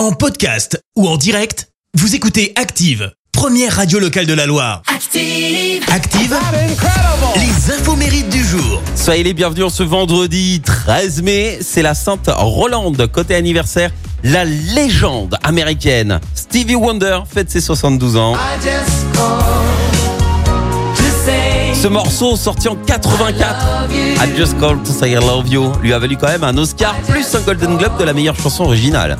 En podcast ou en direct, vous écoutez Active, première radio locale de la Loire. Active. Active, les infos mérites du jour. Soyez les bienvenus en ce vendredi 13 mai. C'est la Sainte Rolande. Côté anniversaire, la légende américaine Stevie Wonder fête ses 72 ans. Ce morceau sorti en 84, I Just Called to Say I Love You, lui a valu quand même un Oscar plus un Golden Globe de la meilleure chanson originale.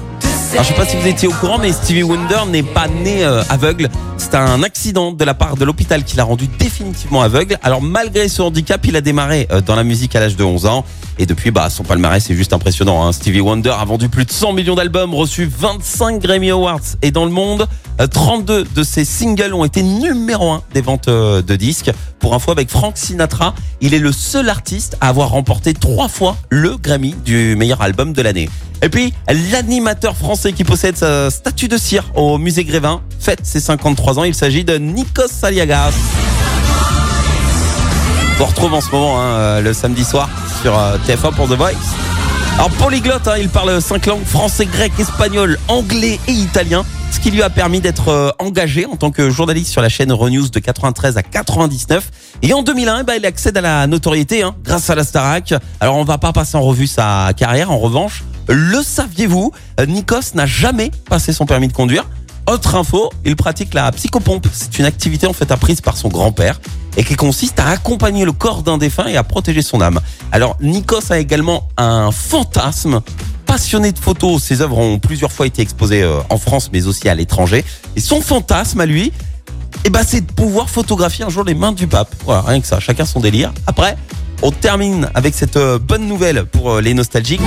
Alors, je sais pas si vous étiez au courant, mais Stevie Wonder n'est pas né euh, aveugle. C'est un accident de la part de l'hôpital qui l'a rendu définitivement aveugle. Alors malgré ce handicap, il a démarré euh, dans la musique à l'âge de 11 ans. Et depuis, bah, son palmarès est juste impressionnant. Hein. Stevie Wonder a vendu plus de 100 millions d'albums, reçu 25 Grammy Awards. Et dans le monde, euh, 32 de ses singles ont été numéro 1 des ventes euh, de disques. Pour info, avec Frank Sinatra, il est le seul artiste à avoir remporté trois fois le Grammy du meilleur album de l'année. Et puis, l'animateur français qui possède sa statue de cire au musée Grévin fête ses 53 ans. Il s'agit de Nikos Saliagas. On retrouve en ce moment hein, euh, le samedi soir sur euh, TF1 pour The Voice. Alors polyglotte, hein, il parle cinq langues, français, grec, espagnol, anglais et italien, ce qui lui a permis d'être euh, engagé en tant que journaliste sur la chaîne Euronews de 93 à 99. Et en 2001, eh ben, il accède à la notoriété hein, grâce à la Starac. Alors on va pas passer en revue sa carrière, en revanche, le saviez-vous, Nikos n'a jamais passé son permis de conduire. Autre info, il pratique la psychopompe. C'est une activité en fait apprise par son grand-père et qui consiste à accompagner le corps d'un défunt et à protéger son âme. Alors Nikos a également un fantasme. Passionné de photos, ses œuvres ont plusieurs fois été exposées euh, en France mais aussi à l'étranger. Et son fantasme à lui, eh ben, c'est de pouvoir photographier un jour les mains du pape. Voilà, rien que ça, chacun son délire. Après, on termine avec cette euh, bonne nouvelle pour euh, les nostalgiques.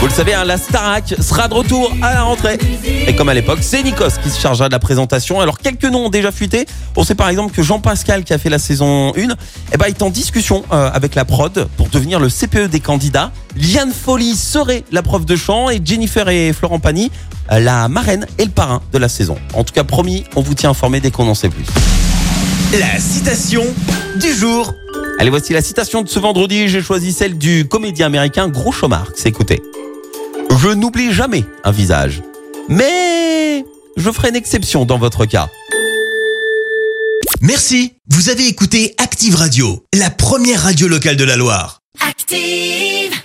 Vous le savez, hein, la Starac sera de retour à la rentrée. Et comme à l'époque, c'est Nikos qui se chargera de la présentation. Alors, quelques noms ont déjà fuité. On sait par exemple que Jean-Pascal, qui a fait la saison 1, eh ben, est en discussion euh, avec la prod pour devenir le CPE des candidats. Liane Folly serait la prof de chant et Jennifer et Florent Pagny, euh, la marraine et le parrain de la saison. En tout cas, promis, on vous tient informé dès qu'on en sait plus. La citation du jour. Allez, voici la citation de ce vendredi. J'ai choisi celle du comédien américain Groucho Marx. Écoutez. Je n'oublie jamais un visage. Mais je ferai une exception dans votre cas. Merci. Vous avez écouté Active Radio, la première radio locale de la Loire. Active.